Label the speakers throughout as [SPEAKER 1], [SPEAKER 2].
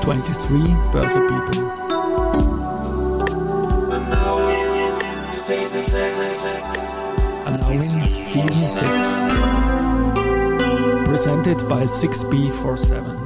[SPEAKER 1] 23 Börse People. Announcing Season 6. Presented by 6B47.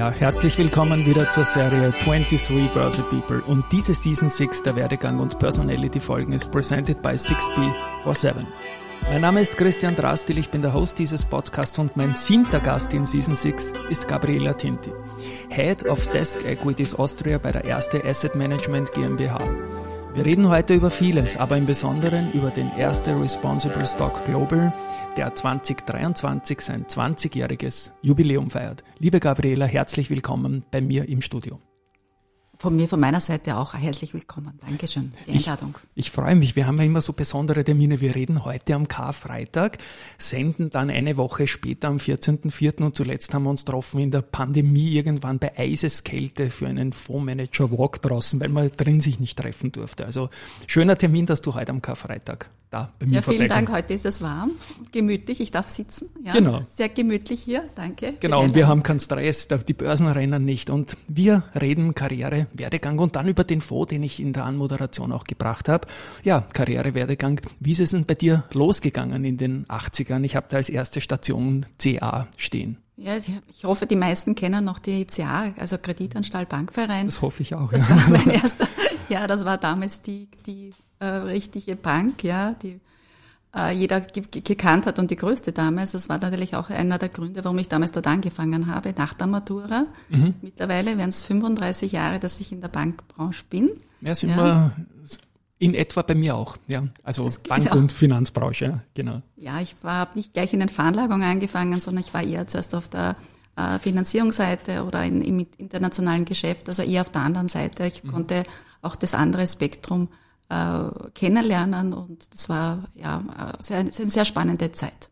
[SPEAKER 1] Ja, herzlich willkommen wieder zur Serie 23 Börse People und diese Season 6 der Werdegang und Personality Folgen ist presented by 6B47. Mein Name ist Christian Drastil, ich bin der Host dieses Podcasts und mein siebter Gast in Season 6 ist Gabriela Tinti, Head of Desk Equities Austria bei der Erste Asset Management GmbH. Wir reden heute über vieles, aber im Besonderen über den Erste Responsible Stock Global, der 2023 sein 20-jähriges Jubiläum feiert. Liebe Gabriela, herzlich willkommen bei mir im Studio.
[SPEAKER 2] Von mir, von meiner Seite auch herzlich willkommen. Dankeschön für die Einladung.
[SPEAKER 1] Ich, ich freue mich. Wir haben ja immer so besondere Termine. Wir reden heute am Karfreitag, senden dann eine Woche später am 14.04. und zuletzt haben wir uns getroffen in der Pandemie irgendwann bei Eiseskälte für einen Fondsmanager-Walk draußen, weil man drin sich nicht treffen durfte. Also schöner Termin, dass du heute am Karfreitag da bei mir
[SPEAKER 2] Ja, vielen Dank. Heute ist es warm, gemütlich. Ich darf sitzen. Ja,
[SPEAKER 1] Genau.
[SPEAKER 2] Sehr gemütlich hier. Danke.
[SPEAKER 1] Genau, und wir haben keinen Stress, die Börsen rennen nicht. Und wir reden Karriere, Werdegang und dann über den Fonds, den ich in der Anmoderation auch gebracht habe. Ja, Karriere, Werdegang. Wie ist es denn bei dir losgegangen in den 80ern? Ich habe da als erste Station CA stehen.
[SPEAKER 2] Ja, ich- ich hoffe, die meisten kennen noch die CA, also Kreditanstalt Bankverein.
[SPEAKER 1] Das hoffe ich auch.
[SPEAKER 2] Das
[SPEAKER 1] ja.
[SPEAKER 2] war mein erster, ja, das war damals die, die äh, richtige Bank, ja, die äh, jeder ge ge- gekannt hat und die größte damals. Das war natürlich auch einer der Gründe, warum ich damals dort angefangen habe, nach der Matura.
[SPEAKER 1] Mhm.
[SPEAKER 2] Mittlerweile wären es 35 Jahre, dass ich in der Bankbranche bin.
[SPEAKER 1] Ja, sind
[SPEAKER 2] Ja.
[SPEAKER 1] wir in etwa bei mir auch. Ja, also
[SPEAKER 2] Das
[SPEAKER 1] Bank-
[SPEAKER 2] auch.
[SPEAKER 1] und Finanzbranche, ja, genau.
[SPEAKER 2] Ja, ich habe nicht gleich in den Veranlagungen angefangen, sondern ich war eher zuerst auf der äh, Finanzierungsseite oder in, im internationalen Geschäft, also eher auf der anderen Seite. Ich konnte auch das andere Spektrum äh, kennenlernen und das war ja äh, sehr, eine sehr spannende Zeit.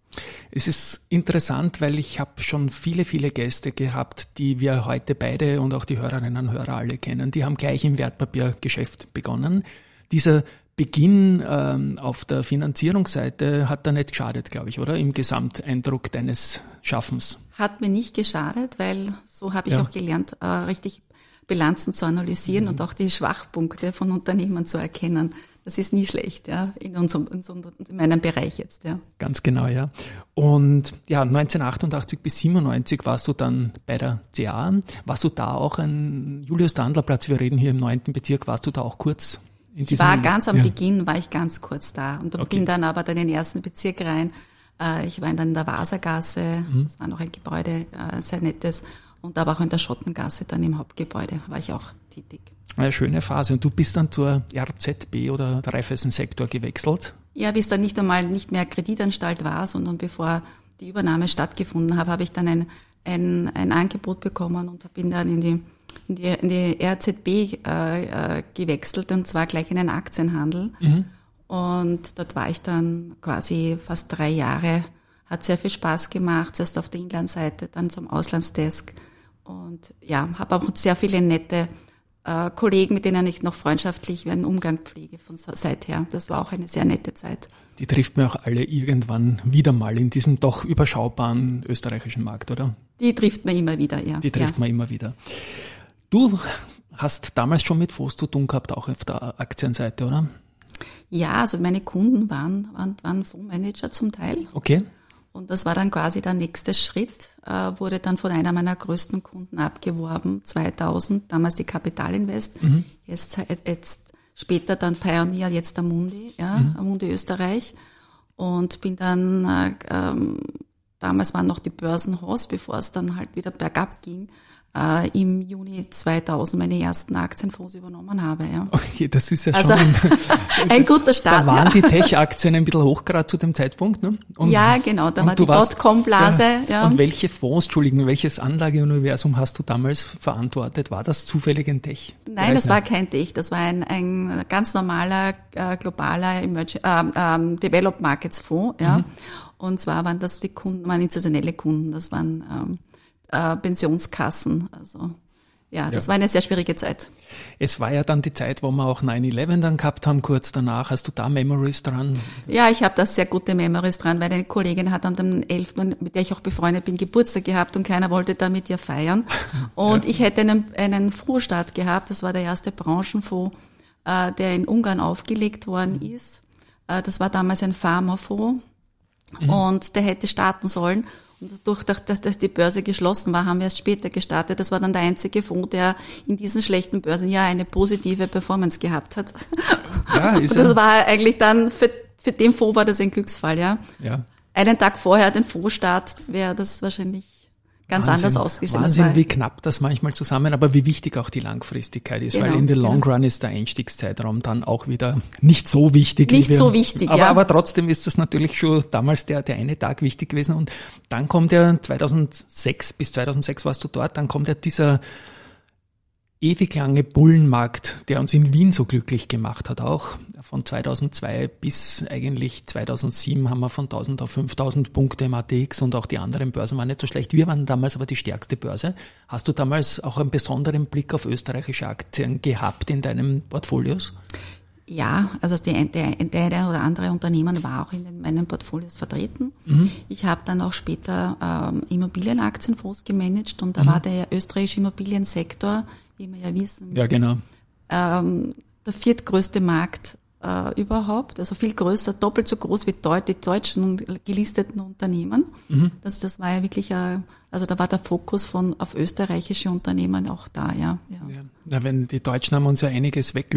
[SPEAKER 1] Es ist interessant, weil ich habe schon viele, viele Gäste gehabt, die wir heute beide und auch die Hörerinnen und Hörer alle kennen. Die haben gleich im Wertpapiergeschäft begonnen. Dieser Beginn ähm, auf der Finanzierungsseite hat da nicht geschadet, glaube ich, oder? Im Gesamteindruck deines Schaffens.
[SPEAKER 2] Hat mir nicht geschadet, weil so habe ich
[SPEAKER 1] Ja.
[SPEAKER 2] auch gelernt, äh, richtig Bilanzen zu analysieren und auch die Schwachpunkte von Unternehmen zu erkennen. Das ist nie schlecht, ja, in unserem, in, unserem, in meinem Bereich jetzt, ja.
[SPEAKER 1] Ganz genau, ja. Und ja, 1988 bis 97 warst du dann bei der CA. Warst du da auch ein Julius-Dandler-Platz? Wir reden hier im neunten Bezirk. Warst du da auch kurz in
[SPEAKER 2] Ich war ganz am
[SPEAKER 1] ja.
[SPEAKER 2] Beginn, war ich ganz kurz da und
[SPEAKER 1] Okay.
[SPEAKER 2] bin dann aber dann in den ersten Bezirk rein. Äh, Ich war dann in der Wasergasse,
[SPEAKER 1] Mhm.
[SPEAKER 2] das war noch ein Gebäude, äh, sehr nettes, und aber auch in der Schottengasse, dann im Hauptgebäude war ich auch tätig.
[SPEAKER 1] Eine schöne Phase. Und du bist dann zur RZB oder der Raiffeisen-Sektor gewechselt.
[SPEAKER 2] Ja, bis dann nicht einmal nicht mehr Kreditanstalt war, sondern bevor die Übernahme stattgefunden hat, habe ich dann ein, ein, ein Angebot bekommen und bin dann in die, in die, in die RZB äh, äh, gewechselt und zwar gleich in den Aktienhandel. Und dort war ich dann quasi fast drei Jahre. Hat sehr viel Spaß gemacht, zuerst auf der Inlandseite, dann zum Auslandsdesk. Und ja, habe auch sehr viele nette äh, Kollegen, mit denen ich noch freundschaftlich einen Umgang pflege von se- seither. Das war auch eine sehr nette Zeit.
[SPEAKER 1] Die trifft man auch alle irgendwann wieder mal in diesem doch überschaubaren österreichischen Markt, oder?
[SPEAKER 2] Die trifft man immer wieder, ja.
[SPEAKER 1] Die trifft
[SPEAKER 2] ja.
[SPEAKER 1] man immer wieder. Du hast damals schon mit Fonds zu tun gehabt, auch auf der Aktienseite, oder?
[SPEAKER 2] Ja, also meine Kunden waren, waren, waren Fondsmanager zum Teil.
[SPEAKER 1] Okay.
[SPEAKER 2] Und das war dann quasi der nächste Schritt, äh, wurde dann von einer meiner größten Kunden abgeworben, 2000, damals die Kapitalinvest, jetzt, jetzt später dann Pioneer, jetzt Amundi, ja, Amundi Österreich. Und bin dann, äh, ähm, damals waren noch die Börsenhaus, bevor es dann halt wieder bergab ging, äh, im Juni 2000 meine ersten Aktienfonds übernommen habe. Ja.
[SPEAKER 1] Okay, das ist ja
[SPEAKER 2] Also
[SPEAKER 1] schon.
[SPEAKER 2] ein guter Start.
[SPEAKER 1] da waren
[SPEAKER 2] ja.
[SPEAKER 1] die Tech-Aktien ein bisschen hoch gerade zu dem Zeitpunkt, ne? Und,
[SPEAKER 2] Ja, genau, da war die Dotcom-Blase, ja.
[SPEAKER 1] Und welche Fonds, Entschuldigen, welches Anlageuniversum hast du damals verantwortet? War das zufällig ein Tech?
[SPEAKER 2] Nein, das war kein Tech, das war ein, ein ganz normaler äh, globaler Emerging, äh, ähm, Developed Markets Fonds. Ja. Und zwar waren das die Kunden, waren institutionelle Kunden, das waren ähm, äh, Pensionskassen. Also ja, das ja. war eine sehr schwierige Zeit.
[SPEAKER 1] Es war ja dann die Zeit, wo wir auch 9-11 dann gehabt haben, kurz danach. Hast du da Memories dran?
[SPEAKER 2] Ja, ich habe da sehr gute Memories dran, weil eine Kollegin hat an dem 11., mit der ich auch befreundet bin, Geburtstag gehabt und keiner wollte da mit ihr feiern. Und ja. ich hätte einen, einen Fondsstart gehabt, das war der erste Branchenfonds, äh, der in Ungarn aufgelegt worden ist. Äh, das war damals ein Pharmafonds mhm. und der hätte starten sollen. Und dadurch, dass, dass die Börse geschlossen war, haben wir erst später gestartet. Das war dann der einzige Fonds, der in diesem schlechten Börsenjahr eine positive Performance gehabt hat. Ja, ist Und das war eigentlich dann, für, für den Fonds war das ein Glücksfall, ja. ja. Einen Tag vorher, den Fondsstart, wäre das wahrscheinlich ganz Wahnsinn, anders ausgesehen.
[SPEAKER 1] Wahnsinn, wie knapp das manchmal zusammen, aber wie wichtig auch die Langfristigkeit ist, genau, weil in the long genau. run ist der Einstiegszeitraum dann auch wieder nicht so wichtig.
[SPEAKER 2] Nicht wir, so wichtig,
[SPEAKER 1] aber,
[SPEAKER 2] ja.
[SPEAKER 1] Aber trotzdem ist das natürlich schon damals der, der eine Tag wichtig gewesen und dann kommt ja 2006 bis 2006 warst du dort, dann kommt ja dieser ewig lange Bullenmarkt, der uns in Wien so glücklich gemacht hat, auch von 2002 bis eigentlich 2007 haben wir von 1000 auf 5000 Punkte im ATX und auch die anderen Börsen waren nicht so schlecht. Wir waren damals aber die stärkste Börse. Hast du damals auch einen besonderen Blick auf österreichische Aktien gehabt in deinen Portfolios?
[SPEAKER 2] Ja, also der, der, der oder andere Unternehmen war auch in den, meinen Portfolios vertreten. Mhm. Ich habe dann auch später ähm, Immobilienaktienfonds gemanagt und da mhm. war der österreichische Immobiliensektor, wie wir ja wissen,
[SPEAKER 1] ja, genau.
[SPEAKER 2] ähm, der viertgrößte Markt äh, überhaupt, also viel größer, doppelt so groß wie die deutschen gelisteten Unternehmen. Mhm. Das, das war ja wirklich, äh, also da war der Fokus von auf österreichische Unternehmen auch da, ja.
[SPEAKER 1] Ja, ja. ja wenn die Deutschen haben uns ja einiges weg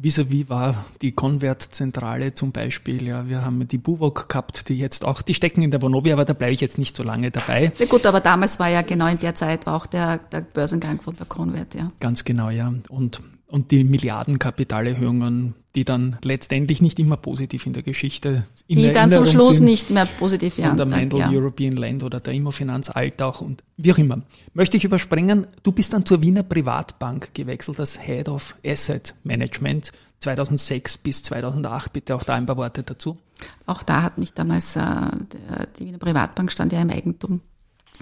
[SPEAKER 1] Vis-à-vis war die Convert-Zentrale zum Beispiel, ja, wir haben die Buwok gehabt, die jetzt auch, die stecken in der Vonovia, aber da bleibe ich jetzt nicht so lange dabei.
[SPEAKER 2] Ja gut, aber damals war ja genau in der Zeit war auch der, der Börsengang von der Convert, ja.
[SPEAKER 1] Ganz genau, ja. Und und die Milliardenkapitalerhöhungen, die dann letztendlich nicht immer positiv in der Geschichte
[SPEAKER 2] in Die dann zum Schluss nicht mehr positiv
[SPEAKER 1] werden. Von der Mendel ja. European Land oder der Immofinanz Altach und wie auch immer. Möchte ich überspringen, du bist dann zur Wiener Privatbank gewechselt als Head of Asset Management 2006 bis 2008. Bitte auch da ein paar Worte dazu.
[SPEAKER 2] Auch da hat mich damals äh, der, die Wiener Privatbank stand ja im Eigentum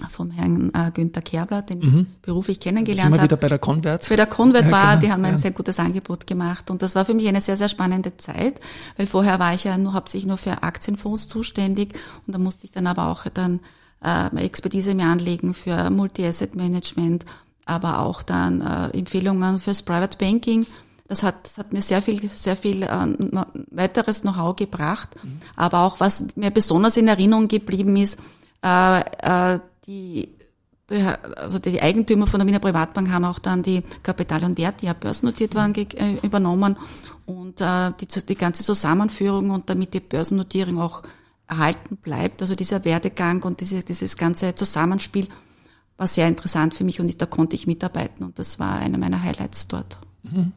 [SPEAKER 2] vom Herrn äh, Günther Kerbler, den mhm. ich beruflich kennengelernt habe.
[SPEAKER 1] Sind wir wieder bei der Convert?
[SPEAKER 2] Bei der Convert ja, war, genau. die haben ja. ein sehr gutes Angebot gemacht und das war für mich eine sehr, sehr spannende Zeit, weil vorher war ich ja nur hauptsächlich nur für Aktienfonds zuständig und da musste ich dann aber auch dann äh, Expertise mir anlegen für Multi-Asset-Management, aber auch dann äh, Empfehlungen fürs Private Banking. Das hat, das hat mir sehr viel, sehr viel äh, weiteres Know-how gebracht. Mhm. Aber auch was mir besonders in Erinnerung geblieben ist, äh, äh, die also die Eigentümer von der Wiener Privatbank haben auch dann die Kapital und Wert, die ja börsennotiert waren, äh, übernommen und äh, die, die ganze Zusammenführung und damit die Börsennotierung auch erhalten bleibt, also dieser Werdegang und dieses, dieses ganze Zusammenspiel war sehr interessant für mich und da konnte ich mitarbeiten und das war einer meiner Highlights dort. Mhm.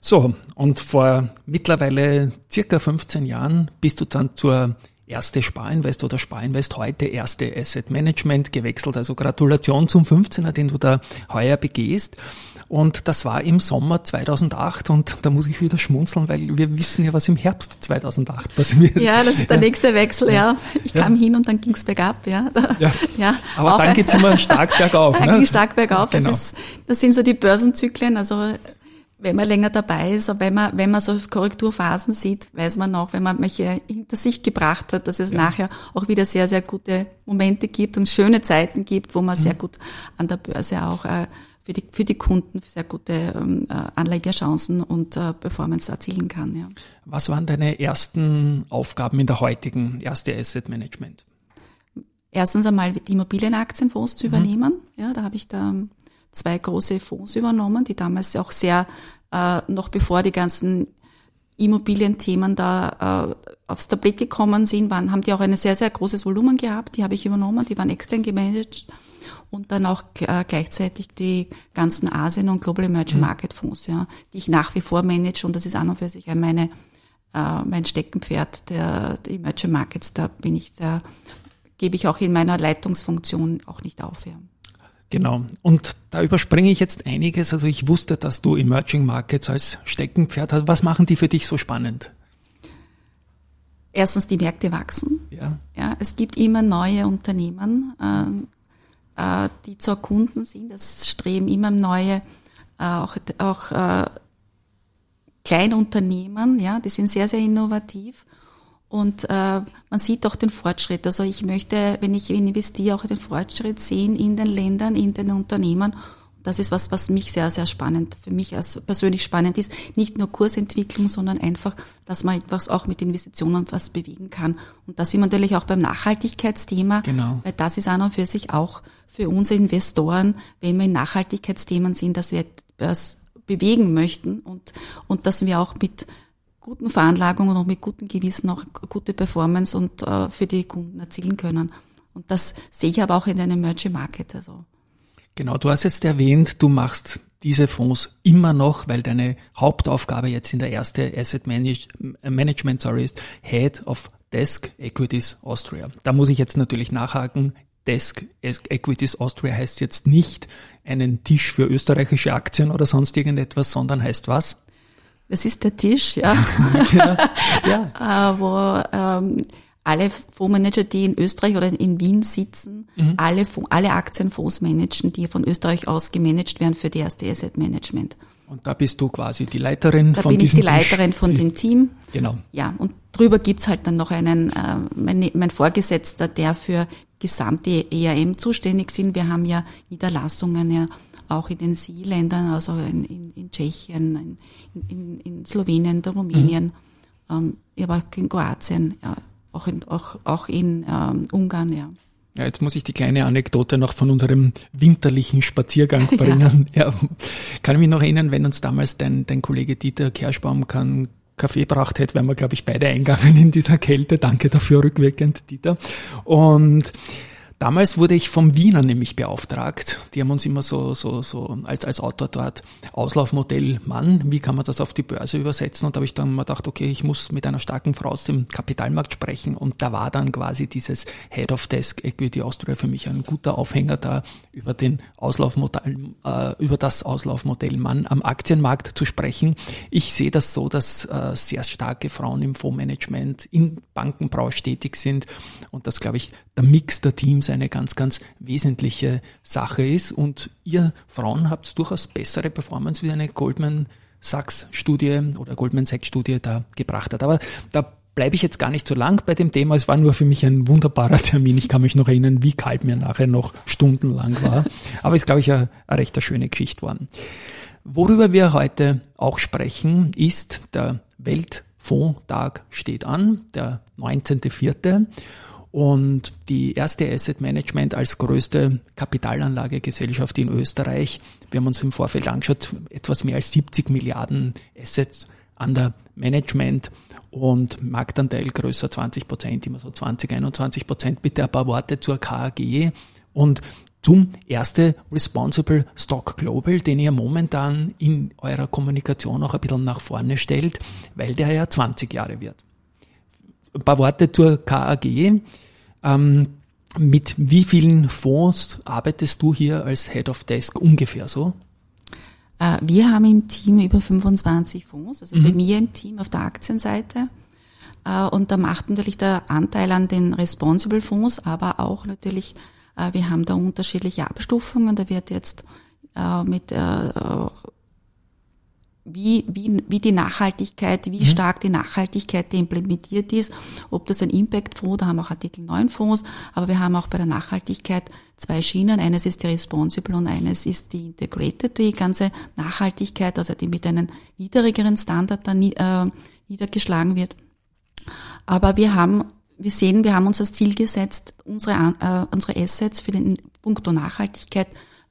[SPEAKER 1] So, und vor mittlerweile circa 15 Jahren bist du dann zur erste Sparinvest oder Sparinvest heute erste Asset Management gewechselt. Also Gratulation zum 15er, den du da heuer begehst. Und das war im Sommer 2008 und da muss ich wieder schmunzeln, weil wir wissen ja, was im Herbst 2008 passiert.
[SPEAKER 2] Ja, das ist der nächste Wechsel, ja. Ich kam hin und dann ging's bergab, ja.
[SPEAKER 1] ja. ja Aber dann geht's immer stark bergauf.
[SPEAKER 2] Dann ne? ging stark bergauf. Genau. Das, ist, das sind so die Börsenzyklen. Also wenn man länger dabei ist, aber wenn man, wenn man so Korrekturphasen sieht, weiß man auch, wenn man welche hinter sich gebracht hat, dass es ja. nachher auch wieder sehr, sehr gute Momente gibt und schöne Zeiten gibt, wo man mhm. sehr gut an der Börse auch äh, für die, für die Kunden sehr gute ähm, äh, Anlegerchancen und äh, Performance erzielen kann. Ja.
[SPEAKER 1] Was waren deine ersten Aufgaben in der heutigen erste Asset Management?
[SPEAKER 2] Erstens einmal die Immobilienaktienfonds zu mhm. übernehmen. Ja, da habe ich da zwei große Fonds übernommen, die damals auch sehr, äh, noch bevor die ganzen Immobilienthemen da äh, aufs Tablett gekommen sind, waren, haben die auch ein sehr, sehr großes Volumen gehabt. Die habe ich übernommen, die waren extern gemanagt und dann auch äh, gleichzeitig die ganzen Asien und Global Emerging mhm. Market Fonds, ja, die ich nach wie vor manage und das ist an und für sich meine, äh, mein Steckenpferd der, der Emerging Markets. Da bin ich sehr, gebe ich auch in meiner Leitungsfunktion auch nicht auf. Ja.
[SPEAKER 1] Genau. Und da überspringe ich jetzt einiges. Also ich wusste, dass du Emerging Markets als Steckenpferd hast. Was machen die für dich so spannend?
[SPEAKER 2] Erstens, die Märkte wachsen. Ja. Ja, es gibt immer neue Unternehmen, äh, äh, die zu erkunden sind. Das streben immer neue, äh, auch, auch äh, Kleinunternehmen, ja, die sind sehr, sehr innovativ. Und äh, man sieht auch den Fortschritt. Also ich möchte, wenn ich investiere, auch den Fortschritt sehen in den Ländern, in den Unternehmen das ist was, was mich sehr, sehr spannend, für mich als persönlich spannend ist. Nicht nur Kursentwicklung, sondern einfach, dass man etwas auch mit Investitionen was bewegen kann. Und da sind wir natürlich auch beim Nachhaltigkeitsthema. Genau. Weil das ist an und für sich auch für uns Investoren, wenn wir in Nachhaltigkeitsthemen sind, dass wir etwas bewegen möchten und, und dass wir auch mit guten Veranlagungen und mit gutem Gewissen auch gute Performance und äh, für die Kunden erzielen können. Und das sehe ich aber auch in einem Emerging Market. Also.
[SPEAKER 1] Genau, du hast jetzt erwähnt, du machst diese Fonds immer noch, weil deine Hauptaufgabe jetzt in der erste Asset Management sorry, ist Head of Desk Equities Austria. Da muss ich jetzt natürlich nachhaken. Desk Equities Austria heißt jetzt nicht einen Tisch für österreichische Aktien oder sonst irgendetwas, sondern heißt was?
[SPEAKER 2] Das ist der Tisch, ja. genau. ja. Wo ähm, alle Fondsmanager, die in Österreich oder in Wien sitzen, mhm. alle, alle Aktienfonds managen, die von Österreich aus gemanagt werden für die erste Asset Management.
[SPEAKER 1] Und da bist du quasi die Leiterin
[SPEAKER 2] da
[SPEAKER 1] von
[SPEAKER 2] diesem
[SPEAKER 1] Da bin
[SPEAKER 2] ich die Leiterin
[SPEAKER 1] Tisch.
[SPEAKER 2] von dem Team.
[SPEAKER 1] Genau.
[SPEAKER 2] Ja, und drüber gibt's halt dann noch einen, äh, mein, mein Vorgesetzter, der für gesamte ERM zuständig sind. Wir haben ja Niederlassungen ja auch in den Sie-Ländern, also in, in, in Tschechien, in, in, in Slowenien, in Rumänien, mhm. ähm, aber auch in Kroatien, ja, auch in, auch, auch in ähm, Ungarn, ja.
[SPEAKER 1] Ja, jetzt muss ich die kleine Anekdote noch von unserem winterlichen Spaziergang bringen. Ja. ja. Kann ich mich noch erinnern, wenn uns damals dein, dein Kollege Dieter Kerschbaum keinen Kaffee gebracht hätte, wären wir, glaube ich, beide eingegangen in dieser Kälte. Danke dafür rückwirkend, Dieter. Und Damals wurde ich vom Wiener nämlich beauftragt. Die haben uns immer so, so, so als, als Autor dort Auslaufmodell Mann, wie kann man das auf die Börse übersetzen? Und da habe ich dann mal gedacht, okay, ich muss mit einer starken Frau aus dem Kapitalmarkt sprechen. Und da war dann quasi dieses Head of Desk Equity Austria für mich ein guter Aufhänger da über den Auslaufmodell, äh, über das Auslaufmodell Mann am Aktienmarkt zu sprechen. Ich sehe das so, dass äh, sehr starke Frauen im Fondsmanagement in Bankenbranche tätig sind und das, glaube ich, der Mix der Teams eine ganz, ganz wesentliche Sache ist. Und ihr Frauen habt durchaus bessere Performance, wie eine Goldman Sachs Studie oder Goldman Sachs Studie da gebracht hat. Aber da bleibe ich jetzt gar nicht so lang bei dem Thema. Es war nur für mich ein wunderbarer Termin. Ich kann mich noch erinnern, wie kalt mir nachher noch stundenlang war. Aber ist, glaube ich, eine, eine recht schöne Geschichte worden. Worüber wir heute auch sprechen, ist der Weltfondstag steht an, der 19.04. Und die erste Asset Management als größte Kapitalanlagegesellschaft in Österreich, wir haben uns im Vorfeld angeschaut, etwas mehr als 70 Milliarden Assets under Management und Marktanteil größer 20 Prozent, immer so 20, 21 Prozent. Bitte ein paar Worte zur KAG und zum erste Responsible Stock Global, den ihr momentan in eurer Kommunikation auch ein bisschen nach vorne stellt, weil der ja 20 Jahre wird ein paar Worte zur KAG. Ähm, mit wie vielen Fonds arbeitest du hier als Head of Desk ungefähr so?
[SPEAKER 2] Äh, wir haben im Team über 25 Fonds, also mhm. bei mir im Team auf der Aktienseite. Äh, und da macht natürlich der Anteil an den Responsible Fonds, aber auch natürlich, äh, wir haben da unterschiedliche Abstufungen. Da wird jetzt mit wie, wie, wie die Nachhaltigkeit, wie mhm. stark die Nachhaltigkeit implementiert ist, ob das ein Impact-Fonds, da haben wir auch Artikel 9 Fonds, aber wir haben auch bei der Nachhaltigkeit zwei Schienen. Eines ist die Responsible und eines ist die Integrated, die ganze Nachhaltigkeit, also die mit einem niedrigeren Standard dann äh, niedergeschlagen wird. Aber wir haben wir sehen, wir haben uns als Ziel gesetzt, unsere, äh, unsere Assets für den Punkt Nachhaltigkeit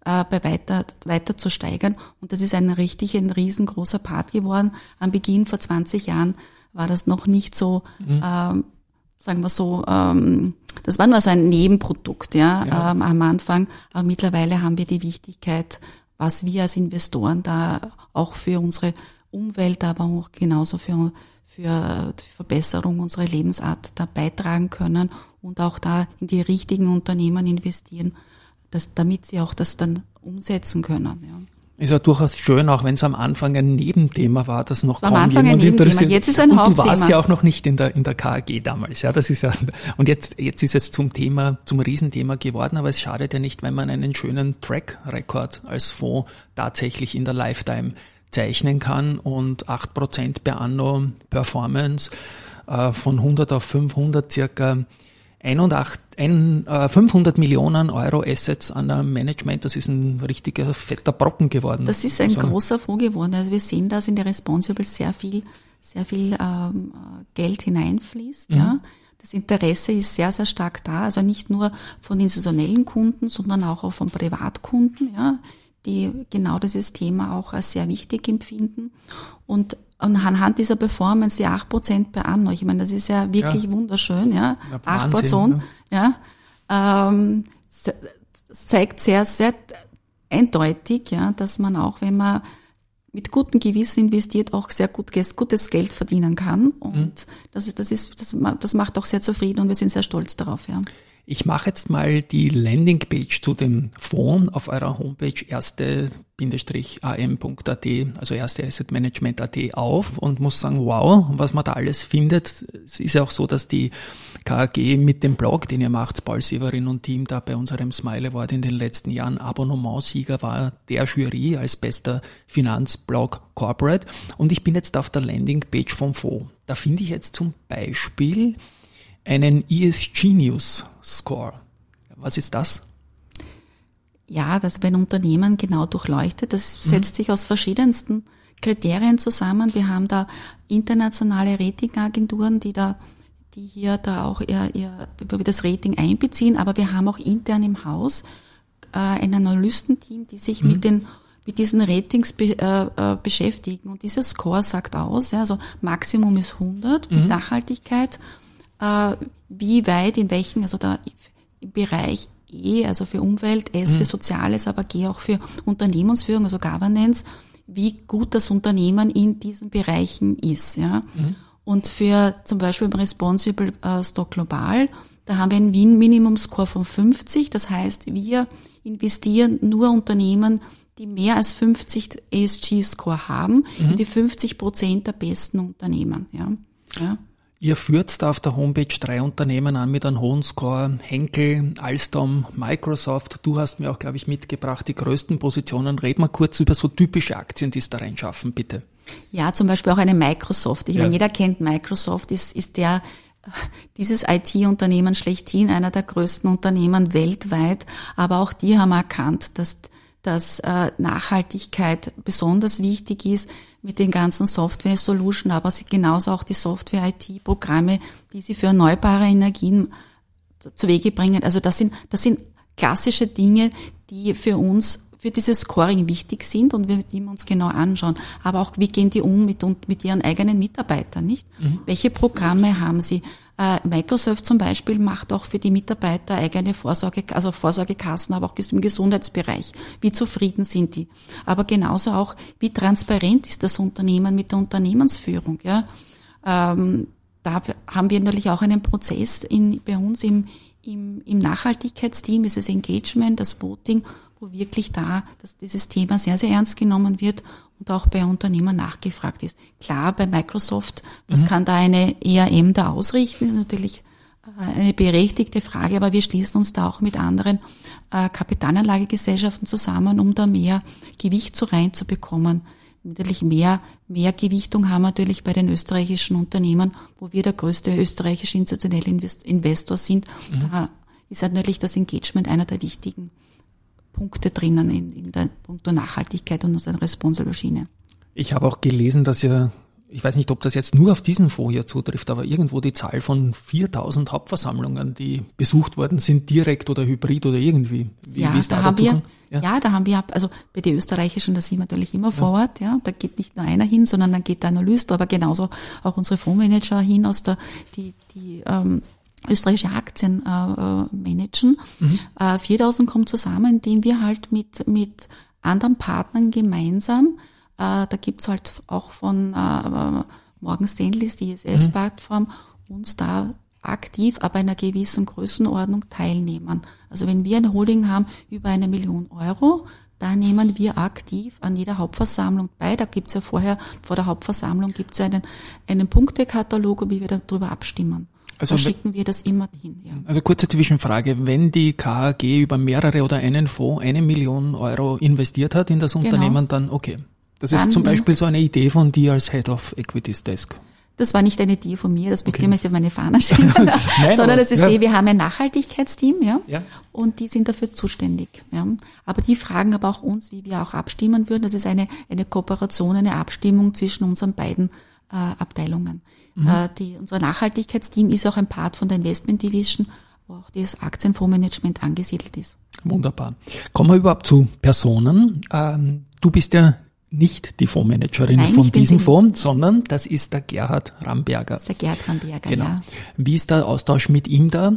[SPEAKER 2] äh, bei weiter, weiter zu steigern. Und das ist ein richtig ein riesengroßer Part geworden. Am Beginn vor 20 Jahren war das noch nicht so, mhm. ähm, sagen wir so, ähm, das war nur so ein Nebenprodukt, ja, ja. Ähm, am Anfang. Aber mittlerweile haben wir die Wichtigkeit, was wir als Investoren da auch für unsere Umwelt, aber auch genauso für, für die Verbesserung unserer Lebensart da beitragen können und auch da in die richtigen Unternehmen investieren dass, damit sie auch das dann umsetzen können. Ja.
[SPEAKER 1] Ist ja durchaus schön, auch wenn es am Anfang ein Nebenthema war, das noch
[SPEAKER 2] kaum am Anfang ein Nebenthema. Jetzt ist ein
[SPEAKER 1] und
[SPEAKER 2] Hauptthema.
[SPEAKER 1] Du warst ja auch noch nicht in der in der KAG damals, ja. Das ist ja und jetzt jetzt ist es zum Thema zum Riesenthema geworden. Aber es schadet ja nicht, wenn man einen schönen Track Record als Fonds tatsächlich in der Lifetime zeichnen kann und acht Prozent per anno Performance äh, von 100 auf 500 circa 81, ein, 500 Millionen Euro Assets an der Management, das ist ein richtiger fetter Brocken geworden.
[SPEAKER 2] Das ist ein also, großer Fonds geworden. Also wir sehen, dass in die Responsibles sehr viel, sehr viel ähm, Geld hineinfließt. Mhm. Ja. Das Interesse ist sehr, sehr stark da. Also nicht nur von institutionellen Kunden, sondern auch von Privatkunden, ja, die genau dieses Thema auch als sehr wichtig empfinden. Und und anhand dieser Performance die 8% per anno, ich meine, das ist ja wirklich ja. wunderschön, ja. ja 8%, ja. ja ähm, zeigt sehr, sehr eindeutig, ja, dass man auch, wenn man mit gutem Gewissen investiert, auch sehr gut, gutes Geld verdienen kann. Und mhm. das, ist, das, ist, das, das macht auch sehr zufrieden und wir sind sehr stolz darauf, ja.
[SPEAKER 1] Ich mache jetzt mal die Landingpage zu dem Fonds auf eurer Homepage erste-am.at, also erste Asset Management.at auf und muss sagen, wow, was man da alles findet. Es ist ja auch so, dass die KAG mit dem Blog, den ihr macht, Paul Severin und Team da bei unserem Smile Award in den letzten Jahren Abonnementsieger war der Jury als bester Finanzblog Corporate. Und ich bin jetzt auf der Landingpage vom Fonds. Da finde ich jetzt zum Beispiel einen ESG News Score. Was ist das?
[SPEAKER 2] Ja, das wird ein Unternehmen genau durchleuchtet. Das mhm. setzt sich aus verschiedensten Kriterien zusammen. Wir haben da internationale Ratingagenturen, die da die hier da auch ihr, ihr, das Rating einbeziehen, aber wir haben auch intern im Haus äh, ein Analystenteam, die sich mhm. mit den mit diesen Ratings be, äh, äh, beschäftigen. Und dieser Score sagt aus, ja, also Maximum ist 100 mhm. mit Nachhaltigkeit äh, wie weit, in welchen, also da im Bereich E, also für Umwelt, S mhm. für Soziales, aber G auch für Unternehmensführung, also Governance, wie gut das Unternehmen in diesen Bereichen ist. Ja. Mhm. Und für zum Beispiel beim Responsible äh, Stock Global, da haben wir einen Win Minimum Score von 50. Das heißt, wir investieren nur Unternehmen, die mehr als 50 ESG Score haben, mhm. in die 50 Prozent der besten Unternehmen. Ja. ja.
[SPEAKER 1] Ihr führt da auf der Homepage drei Unternehmen an mit einem hohen Score. Henkel, Alstom, Microsoft. Du hast mir auch, glaube ich, mitgebracht die größten Positionen. Red mal kurz über so typische Aktien, die es da reinschaffen, bitte.
[SPEAKER 2] Ja, zum Beispiel auch eine Microsoft. Ich ja. meine, jeder kennt Microsoft, ist, ist der dieses IT-Unternehmen schlechthin, einer der größten Unternehmen weltweit. Aber auch die haben erkannt, dass dass äh, Nachhaltigkeit besonders wichtig ist mit den ganzen Software-Solution, aber genauso auch die Software-IT-Programme, die sie für erneuerbare Energien zu Wege bringen. Also das sind, das sind klassische Dinge, die für uns für dieses Scoring wichtig sind und wir die uns genau anschauen. Aber auch, wie gehen die um mit, mit ihren eigenen Mitarbeitern, nicht? Mhm. Welche Programme haben sie? Äh, Microsoft zum Beispiel macht auch für die Mitarbeiter eigene Vorsorge, also Vorsorgekassen, aber auch im Gesundheitsbereich. Wie zufrieden sind die? Aber genauso auch, wie transparent ist das Unternehmen mit der Unternehmensführung, ja? Ähm, da haben wir natürlich auch einen Prozess in, bei uns im, im, im Nachhaltigkeitsteam, ist es Engagement, das Voting, wo wirklich da dass dieses Thema sehr, sehr ernst genommen wird und auch bei Unternehmern nachgefragt ist. Klar, bei Microsoft, was mhm. kann da eine ERM da ausrichten, ist natürlich äh, eine berechtigte Frage, aber wir schließen uns da auch mit anderen äh, Kapitalanlagegesellschaften zusammen, um da mehr Gewicht so reinzubekommen. Natürlich mehr, mehr Gewichtung haben wir natürlich bei den österreichischen Unternehmen, wo wir der größte österreichische institutionelle Investor sind. Mhm. Da ist natürlich das Engagement einer der wichtigen Punkte drinnen in, in der Punkt Nachhaltigkeit und unserer Responsible Schiene.
[SPEAKER 1] Ich habe auch gelesen, dass ihr, ich weiß nicht, ob das jetzt nur auf diesen Fonds hier zutrifft, aber irgendwo die Zahl von 4000 Hauptversammlungen, die besucht worden sind, direkt oder hybrid oder irgendwie.
[SPEAKER 2] Wie, ja, wie ist da, da haben wir, ja. ja. da haben wir, also bei den österreichischen, da sind wir natürlich immer ja. vor Ort, ja, da geht nicht nur einer hin, sondern dann geht der Analyst, aber genauso auch unsere Fondsmanager hin aus der, die, die, ähm, österreichische Aktien äh, äh managen. Mhm. Äh, 4000 kommt zusammen, indem wir halt mit, mit anderen Partnern gemeinsam, äh, da gibt's halt auch von äh, Morgan Stanley, die ISS-Plattform, mhm. uns da aktiv, aber in einer gewissen Größenordnung teilnehmen. Also wenn wir eine Holding haben über eine Million Euro, da nehmen wir aktiv an jeder Hauptversammlung bei. Da gibt's ja vorher, vor der Hauptversammlung gibt's ja einen, einen Punktekatalog, wie wir darüber abstimmen. Also da schicken wir das immer hin. Ja.
[SPEAKER 1] Also kurze Zwischenfrage. Wenn die KAG über mehrere oder einen Fonds eine Million Euro investiert hat in das genau. Unternehmen, dann okay. Das dann, ist zum Beispiel so eine Idee von dir als Head of Equities Desk.
[SPEAKER 2] Das war nicht eine Idee von mir, das möchte okay. ich auf meine Fahne schreiben, sondern das ist ja. die, wir haben ein Nachhaltigkeitsteam, ja, ja, und die sind dafür zuständig, ja. Aber die fragen aber auch uns, wie wir auch abstimmen würden. Das ist eine, eine Kooperation, eine Abstimmung zwischen unseren beiden äh, Abteilungen. Mhm. Äh, die, unser Nachhaltigkeitsteam ist auch ein Part von der Investment Division, wo auch das Aktienfondsmanagement angesiedelt ist.
[SPEAKER 1] Wunderbar. Kommen wir überhaupt zu Personen. Ähm, du bist ja nicht die Fondsmanagerin Nein, von diesem Fonds, sondern das ist der Gerhard Ramberger. Das
[SPEAKER 2] ist der Gerhard Ramberger,
[SPEAKER 1] genau. ja. Wie ist der Austausch mit ihm da?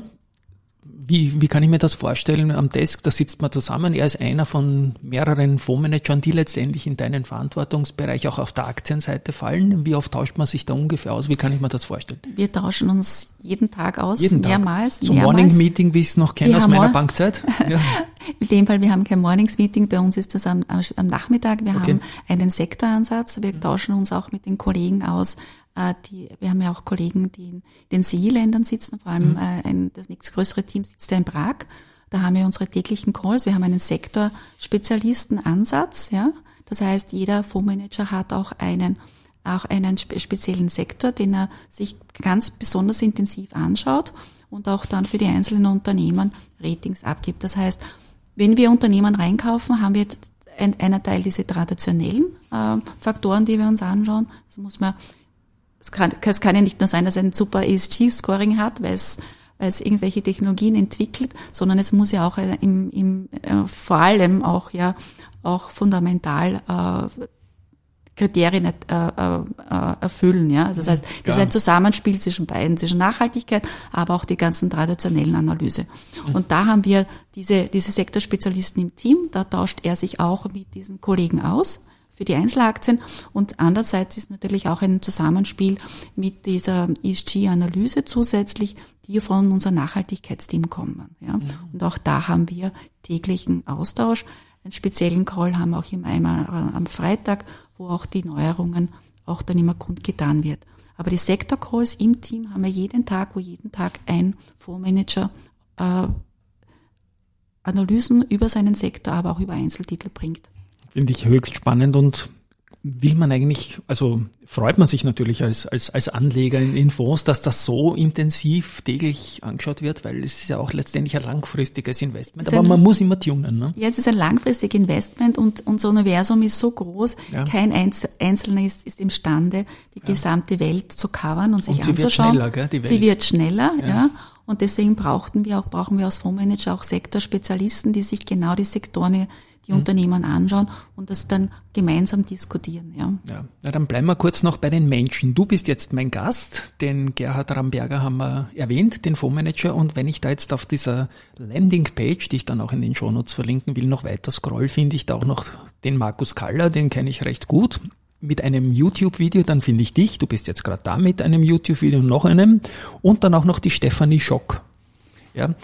[SPEAKER 1] Wie, wie kann ich mir das vorstellen am Desk? Da sitzt man zusammen. Er ist einer von mehreren Fondsmanagern, die letztendlich in deinen Verantwortungsbereich auch auf der Aktienseite fallen. Wie oft tauscht man sich da ungefähr aus? Wie kann ich mir das vorstellen?
[SPEAKER 2] Wir tauschen uns jeden Tag aus,
[SPEAKER 1] jeden
[SPEAKER 2] mehrmals.
[SPEAKER 1] Zum Morning Meeting, wie ich es noch kenne aus meiner Bankzeit.
[SPEAKER 2] Ja. in dem Fall, wir haben kein Mornings Meeting, bei uns ist das am, am Nachmittag. Wir okay. haben einen Sektoransatz. Wir tauschen uns auch mit den Kollegen aus, äh, die, wir haben ja auch Kollegen, die in den Seeländern sitzen, vor allem mhm. äh, ein, das nächstgrößere Team sitzt ja in Prag. Da haben wir unsere täglichen Calls. Wir haben einen Sektor-Spezialisten-Ansatz. Ja? Das heißt, jeder Fondsmanager hat auch einen auch einen speziellen Sektor, den er sich ganz besonders intensiv anschaut und auch dann für die einzelnen Unternehmen Ratings abgibt. Das heißt, wenn wir Unternehmen reinkaufen, haben wir ein, einer Teil diese traditionellen äh, Faktoren, die wir uns anschauen. Das muss man es kann, es kann ja nicht nur sein, dass er ein super ESG-Scoring hat, weil es, weil es irgendwelche Technologien entwickelt, sondern es muss ja auch äh, im, im, äh, vor allem auch ja auch fundamental äh, Kriterien äh, äh, äh, erfüllen. Ja? Also das heißt, das ist ein Zusammenspiel zwischen beiden, zwischen Nachhaltigkeit, aber auch die ganzen traditionellen Analyse. Mhm. Und da haben wir diese, diese Sektorspezialisten im Team, da tauscht er sich auch mit diesen Kollegen aus für die Einzelaktien und andererseits ist natürlich auch ein Zusammenspiel mit dieser ESG-Analyse zusätzlich, die von unserem Nachhaltigkeitsteam kommen. Ja. Mhm. Und auch da haben wir täglichen Austausch. Einen speziellen Call haben wir auch immer einmal am Freitag, wo auch die Neuerungen auch dann immer kundgetan wird. Aber die Sektor-Calls im Team haben wir jeden Tag, wo jeden Tag ein Fondsmanager äh, Analysen über seinen Sektor, aber auch über Einzeltitel bringt.
[SPEAKER 1] Finde ich höchst spannend und will man eigentlich, also freut man sich natürlich als, als, als Anleger in, in Fonds, dass das so intensiv täglich angeschaut wird, weil es ist ja auch letztendlich ein langfristiges Investment. Aber man muss immer tunen. Ne?
[SPEAKER 2] Ja, es ist ein langfristiges Investment und unser Universum ist so groß, ja. kein Einzelner ist, ist imstande, die ja. gesamte Welt zu covern und sich und sie anzuschauen.
[SPEAKER 1] Wird schneller, gell, die Welt.
[SPEAKER 2] Sie wird schneller, ja. ja. Und deswegen brauchten wir auch, brauchen wir als Fondsmanager auch Sektorspezialisten, die sich genau die Sektoren die mhm. Unternehmen anschauen und das dann gemeinsam diskutieren. Ja.
[SPEAKER 1] Ja. ja, dann bleiben wir kurz noch bei den Menschen. Du bist jetzt mein Gast, den Gerhard Ramberger haben wir erwähnt, den Fondsmanager. Und wenn ich da jetzt auf dieser Landingpage, die ich dann auch in den Shownotes verlinken will, noch weiter scroll, finde ich da auch noch den Markus Kaller, den kenne ich recht gut mit einem YouTube-Video, dann finde ich dich, du bist jetzt gerade da mit einem YouTube-Video und noch einem und dann auch noch die Stefanie Schock. Ja,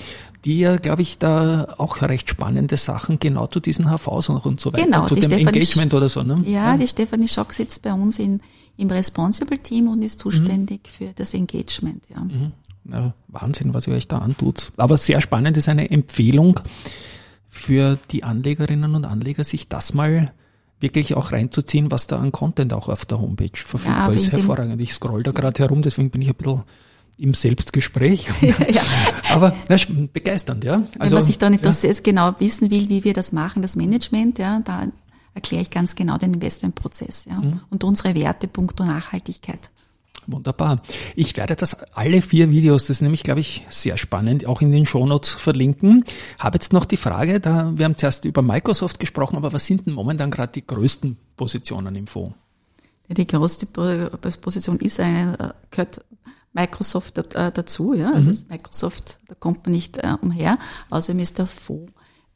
[SPEAKER 1] die ja, glaube ich, da auch recht spannende Sachen genau zu diesen HVs und so weiter,
[SPEAKER 2] genau,
[SPEAKER 1] zu dem
[SPEAKER 2] Stefanie
[SPEAKER 1] Engagement oder so. Ne?
[SPEAKER 2] Ja, ja, die Stefanie Schock sitzt bei uns in, im Responsible Team und ist zuständig mhm. für das Engagement. Ja. Mhm.
[SPEAKER 1] ja. Wahnsinn, was ihr euch da antut. Aber sehr spannend ist eine Empfehlung für die Anlegerinnen und Anleger, sich das mal wirklich auch reinzuziehen, was da an Content auch auf der Homepage verfügbar ja, ist. Hervorragend. Ich scroll da gerade herum, deswegen bin ich ein bisschen im Selbstgespräch. ja. Aber na, begeisternd, ja.
[SPEAKER 2] Also, Wenn man sich da nicht ja. das genau wissen will, wie wir das machen, das Management, ja, da erkläre ich ganz genau den Investmentprozess ja, mhm. und unsere Werte punkto Nachhaltigkeit.
[SPEAKER 1] Wunderbar. Ich werde das alle vier Videos, das ist nämlich, glaube ich, sehr spannend, auch in den Shownotes verlinken. Habe jetzt noch die Frage, da wir haben zuerst über Microsoft gesprochen, aber was sind denn momentan gerade die größten Positionen im Fonds?
[SPEAKER 2] Die größte Position ist eine, äh, gehört Microsoft äh, dazu, ja. Also mhm. Microsoft, da kommt man nicht äh, umher. Außerdem ist der Fonds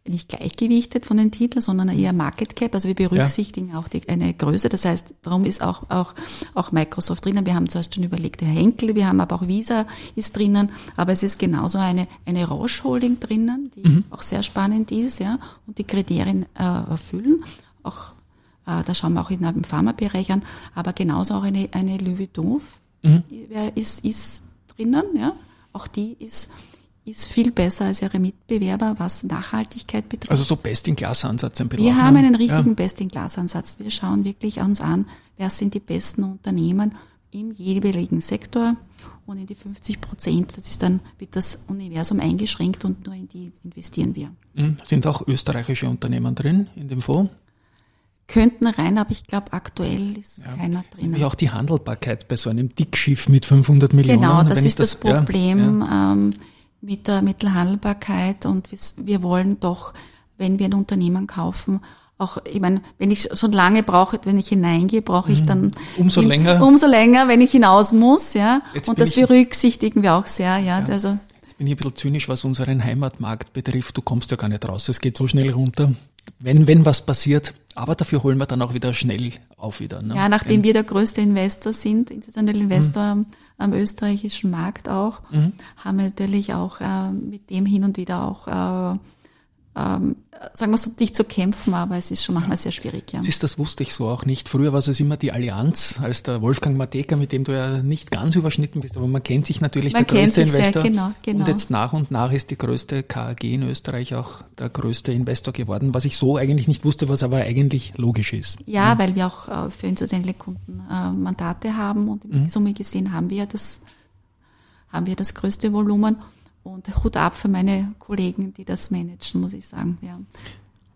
[SPEAKER 2] nicht gleichgewichtet von den Titeln, sondern eher Market Cap. Also wir berücksichtigen ja. auch die, eine Größe. Das heißt, darum ist auch, auch, auch Microsoft drinnen. Wir haben zuerst schon überlegt, der Henkel, wir haben aber auch Visa ist drinnen. Aber es ist genauso eine, eine Roche Holding drinnen, die mhm. auch sehr spannend ist, ja, und die Kriterien äh, erfüllen. Auch, äh, da schauen wir auch in einem Pharmabereich an. Aber genauso auch eine, eine Louis Vuitton mhm. ist, ist drinnen, ja. Auch die ist, ist viel besser als ihre Mitbewerber, was Nachhaltigkeit betrifft.
[SPEAKER 1] Also so Best-in-Class-Ansatz
[SPEAKER 2] ein Wir haben einen richtigen ja. Best-in-Class-Ansatz. Wir schauen wirklich uns an, wer sind die besten Unternehmen im jeweiligen Sektor und in die 50 Prozent, das ist dann, wird das Universum eingeschränkt und nur in die investieren wir.
[SPEAKER 1] Mhm. Sind auch österreichische Unternehmen drin in dem Fonds?
[SPEAKER 2] Könnten rein, aber ich glaube, aktuell ist ja. keiner drin.
[SPEAKER 1] Ja, auch die Handelbarkeit bei so einem Dickschiff mit 500 Millionen.
[SPEAKER 2] Genau, das ist das, das, Problem. Ja, ähm, mit der Mittelhandelbarkeit und wir wollen doch, wenn wir ein Unternehmen kaufen, auch, ich meine, wenn ich schon lange brauche, wenn ich hineingehe, brauche ich mhm. dann
[SPEAKER 1] umso in, länger,
[SPEAKER 2] umso länger, wenn ich hinaus muss, ja. Jetzt und das berücksichtigen wir auch sehr, ja. ja. Also
[SPEAKER 1] Jetzt bin ich ein bisschen zynisch, was unseren Heimatmarkt betrifft. Du kommst ja gar nicht raus. Es geht so schnell runter. Wenn, wenn was passiert, aber dafür holen wir dann auch wieder schnell auf wieder.
[SPEAKER 2] Ne? Ja, nachdem wir der größte Investor sind, insbesondere Investor mhm. am, am, österreichischen Markt auch, mhm. haben wir natürlich auch äh, mit dem hin und wieder auch äh, ähm, sagen wir so, dich zu kämpfen, aber es ist schon manchmal sehr schwierig. Ja.
[SPEAKER 1] Siehst, das wusste ich so auch nicht. Früher war es immer die Allianz, als der Wolfgang Mateka, mit dem du ja nicht ganz überschnitten bist, aber man kennt sich natürlich man der größte Investor. Sehr, genau, genau. Und jetzt nach und nach ist die größte KAG in Österreich auch der größte Investor geworden, was ich so eigentlich nicht wusste, was aber eigentlich logisch ist.
[SPEAKER 2] Ja, ja. weil wir auch äh, für institutionelle Kunden äh, Mandate haben und im mhm. Summe gesehen haben wir das, haben wir das größte Volumen. Und Hut ab für meine Kollegen, die das managen, muss ich sagen. Ja.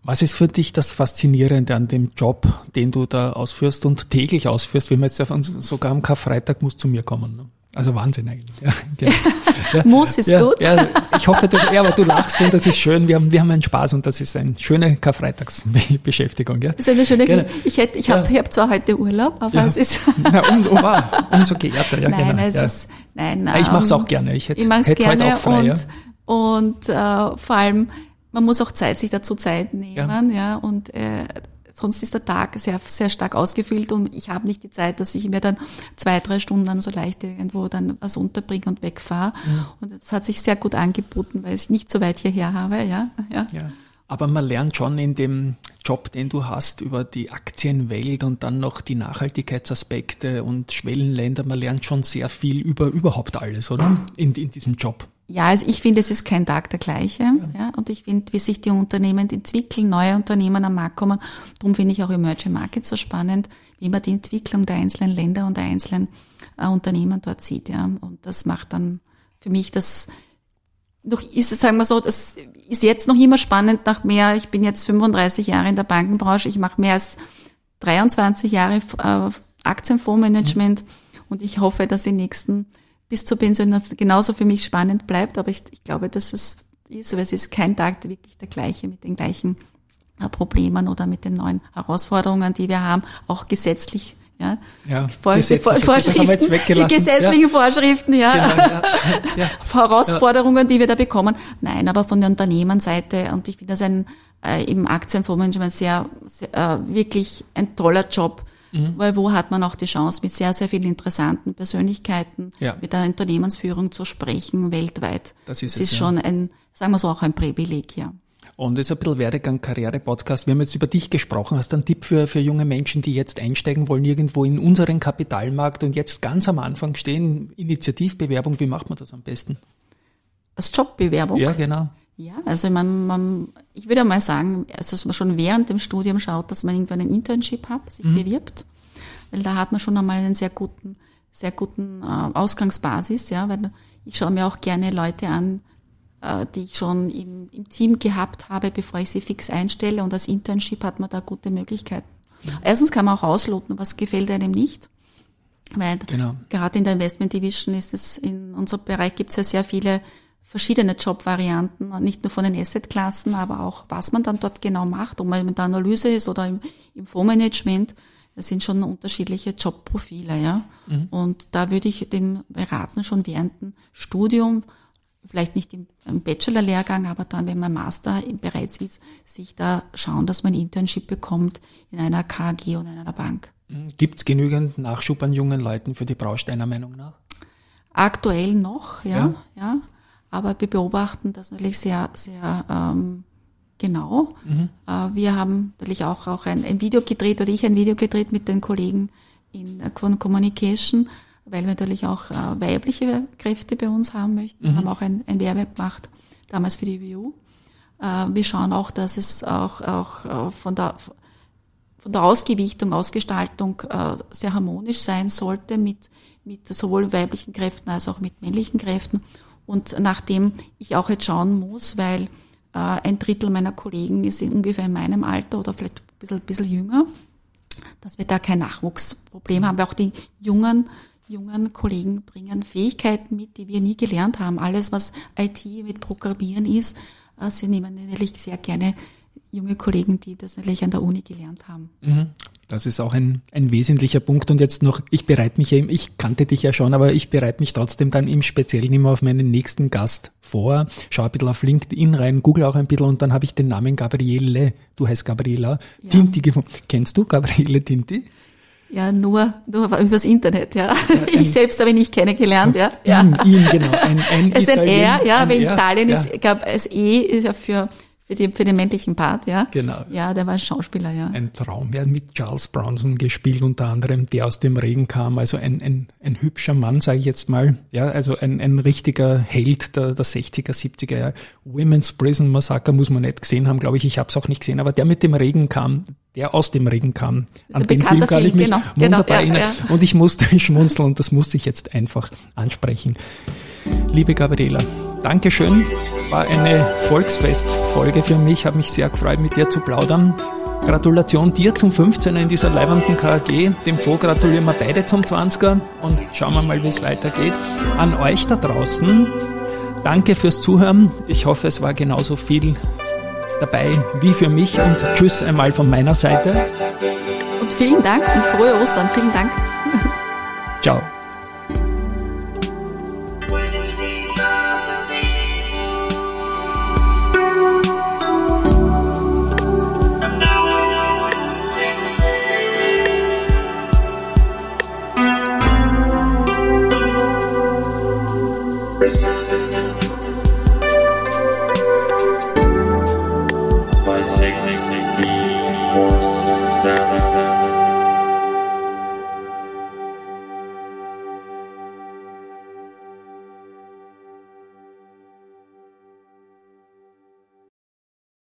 [SPEAKER 1] Was ist für dich das Faszinierende an dem Job, den du da ausführst und täglich ausführst? Wenn man jetzt sogar am Karfreitag muss zu mir kommen. Ne? Also Wahnsinn eigentlich. Ja,
[SPEAKER 2] genau. ja, Muss ist
[SPEAKER 1] ja,
[SPEAKER 2] gut.
[SPEAKER 1] Ja, ich hoffe, du, ja, aber du lachst und das ist schön. Wir haben, wir haben einen Spaß und das ist eine schöne Karfreitagsbeschäftigung. Ja.
[SPEAKER 2] Das ist eine schöne. Gerne. Ich hätte, ich habe, ich habe zwar heute Urlaub, aber es ist.
[SPEAKER 1] Na, um, wow, umso geehrter. Ja,
[SPEAKER 2] nein,
[SPEAKER 1] genau,
[SPEAKER 2] es ist, nein,
[SPEAKER 1] nein. Ich mache es auch gerne. Ich hätte, ich
[SPEAKER 2] hätte
[SPEAKER 1] gerne heute auch frei.
[SPEAKER 2] Und, ja. und äh, vor allem, man muss auch Zeit, sich dazu Zeit nehmen, ja, und äh, sonst ist der Tag sehr, sehr stark ausgefüllt und ich habe nicht die Zeit, dass ich mir dann zwei, drei Stunden dann so leicht irgendwo dann was unterbringe und wegfahre. Ja. Und das hat sich sehr gut angeboten, weil ich nicht so weit hierher habe, ja. ja.
[SPEAKER 1] ja. Aber man lernt schon in dem Job, den du hast, über die Aktienwelt und dann noch die Nachhaltigkeitsaspekte und Schwellenländer, man lernt schon sehr viel über überhaupt alles, oder? In, in diesem Job.
[SPEAKER 2] Ja, also ich finde, es ist kein Tag der gleiche. Ja. ja. und ich finde, wie sich die Unternehmen entwickeln, neue Unternehmen am Markt kommen. Darum finde ich auch Emerging Markets so spannend, wie man die Entwicklung der einzelnen Länder und der einzelnen äh, Unternehmen dort sieht. Ja, und das macht dann für mich das noch ist es, sagen wir so, das ist jetzt noch immer spannend nach mehr, ich bin jetzt 35 Jahre in der Bankenbranche, ich mache mehr als 23 Jahre äh, Aktienfondsmanagement mhm. und ich hoffe, dass die nächsten bis zur Pension genauso für mich spannend bleibt. Aber ich, ich glaube, dass es ist, weil es ist kein Tag wirklich der gleiche mit den gleichen äh, Problemen oder mit den neuen Herausforderungen, die wir haben, auch gesetzlich. Ja,
[SPEAKER 1] ja Vor gesetzliche,
[SPEAKER 2] Vorschriften, die gesetzlichen ja. Vorschriften, ja. Genau, ja. ja. Herausforderungen, die wir da bekommen. Nein, aber von der Unternehmensseite und ich finde das ein äh, im Aktienfondsmanagement sehr, sehr äh, wirklich ein toller Job, Mhm. Weil wo hat man auch die Chance, mit sehr, sehr vielen interessanten Persönlichkeiten, ja. mit der Unternehmensführung zu sprechen, weltweit. Das ist, das es, ist ja. schon ein, sagen wir so, auch ein Privileg, ja.
[SPEAKER 1] Und das ist ein bisschen Werdegang, Karriere-Podcast. Wir haben jetzt über dich gesprochen. Hast du einen Tipp für, für junge Menschen, die jetzt einsteigen wollen, irgendwo in unseren Kapitalmarkt und jetzt ganz am Anfang stehen? Initiativbewerbung, wie macht man das am besten?
[SPEAKER 2] Als Jobbewerbung?
[SPEAKER 1] Ja, genau.
[SPEAKER 2] Ja, also man, man, ich würde mal sagen, also dass man schon während dem Studium schaut, dass man irgendwann ein Internship hat, sich mhm. bewirbt, weil da hat man schon einmal einen sehr guten, sehr guten äh, Ausgangsbasis, ja, weil ich schaue mir auch gerne Leute an, äh, die ich schon im, im Team gehabt habe, bevor ich sie fix einstelle und als Internship hat man da gute Möglichkeiten. Mhm. Erstens kann man auch ausloten, was gefällt einem nicht. Weil genau. gerade in der Investment Division ist es, in unserem Bereich gibt es ja sehr viele verschiedene Jobvarianten, nicht nur von den Assetklassen, aber auch, was man dann dort genau macht, ob man in der Analyse ist oder im, im Fondsmanagement. Das sind schon unterschiedliche Jobprofile, ja. Mhm. Und da würde ich dem beraten, schon während dem Studium vielleicht nicht im, im Bachelor-Lehrgang, aber dann, wenn man Master bereits ist, sich da schauen, dass man Internship bekommt in einer KG oder in einer Bank.
[SPEAKER 1] Gibt es genügend Nachschub an jungen Leuten für die Branche deiner Meinung nach?
[SPEAKER 2] Aktuell noch, ja, ja. ja. Aber wir beobachten das natürlich sehr, sehr ähm, genau. Mhm. Äh, wir haben natürlich auch, auch ein, ein Video gedreht oder ich ein Video gedreht mit den Kollegen in Quant Communication, weil wir natürlich auch äh, weibliche Kräfte bei uns haben möchten. Wir mhm. haben auch ein, ein Werbe gemacht, damals für die WU. Äh, wir schauen auch, dass es auch, auch äh, von der von der Ausgewichtung, Ausgestaltung äh, sehr harmonisch sein sollte mit, mit sowohl weiblichen Kräften als auch mit männlichen Kräften. Und nachdem ich auch jetzt schauen muss, weil äh, ein Drittel meiner Kollegen ist ungefähr in meinem Alter oder vielleicht ein bisschen, bisschen jünger, dass wir da kein Nachwuchsproblem haben, weil auch die jungen, jungen Kollegen bringen Fähigkeiten mit, die wir nie gelernt haben. Alles, was IT mit Programmieren ist, äh, sie nehmen natürlich sehr gerne junge Kollegen, die das natürlich an der Uni gelernt haben.
[SPEAKER 1] Mhm. Das ist auch ein, ein wesentlicher Punkt. Und jetzt noch, ich bereite mich ja, ich kannte dich ja schon, aber ich bereite mich trotzdem dann im Speziellen immer auf meinen nächsten Gast vor. Schau ein bisschen auf LinkedIn rein, google auch ein bisschen und dann habe ich den Namen Gabriele, du heißt Gabriela, ja. Tinti gefunden. Kennst du Gabriele Tinti?
[SPEAKER 2] Ja, nur, nur übers Internet, ja. ja ich selbst habe ihn nicht kennengelernt, ja.
[SPEAKER 1] Ihn, ihn genau. Ein, ein
[SPEAKER 2] es ist ein R, ja, weil in Italien ist, ich glaube, das E ist ja für für, die, für den männlichen Part, ja.
[SPEAKER 1] Genau.
[SPEAKER 2] Ja, der war Schauspieler, ja.
[SPEAKER 1] Ein Traum. Er hat mit Charles Bronson gespielt, unter anderem, der aus dem Regen kam. Also ein, ein, ein hübscher Mann, sage ich jetzt mal. Ja, also ein, ein richtiger Held der, der 60er, 70er Jahre. Women's Prison Massacre muss man nicht gesehen haben, glaube ich. Ich habe es auch nicht gesehen. Aber der mit dem Regen kam, der aus dem Regen kam.
[SPEAKER 2] An den Film kann ich mich genau,
[SPEAKER 1] genau wunderbar genau, ja, erinnern. Ja. Und ich musste schmunzeln und das musste ich jetzt einfach ansprechen. Liebe Gabriela, Dankeschön. War eine Volksfestfolge für mich. Habe mich sehr gefreut, mit dir zu plaudern. Gratulation dir zum 15er in dieser leibenden KAG. Dem Flo gratulieren wir beide zum 20er und schauen wir mal, wie es weitergeht. An euch da draußen, danke fürs Zuhören. Ich hoffe, es war genauso viel dabei wie für mich und tschüss einmal von meiner Seite.
[SPEAKER 2] Und vielen Dank und frohe Ostern. Vielen Dank.
[SPEAKER 1] Ciao.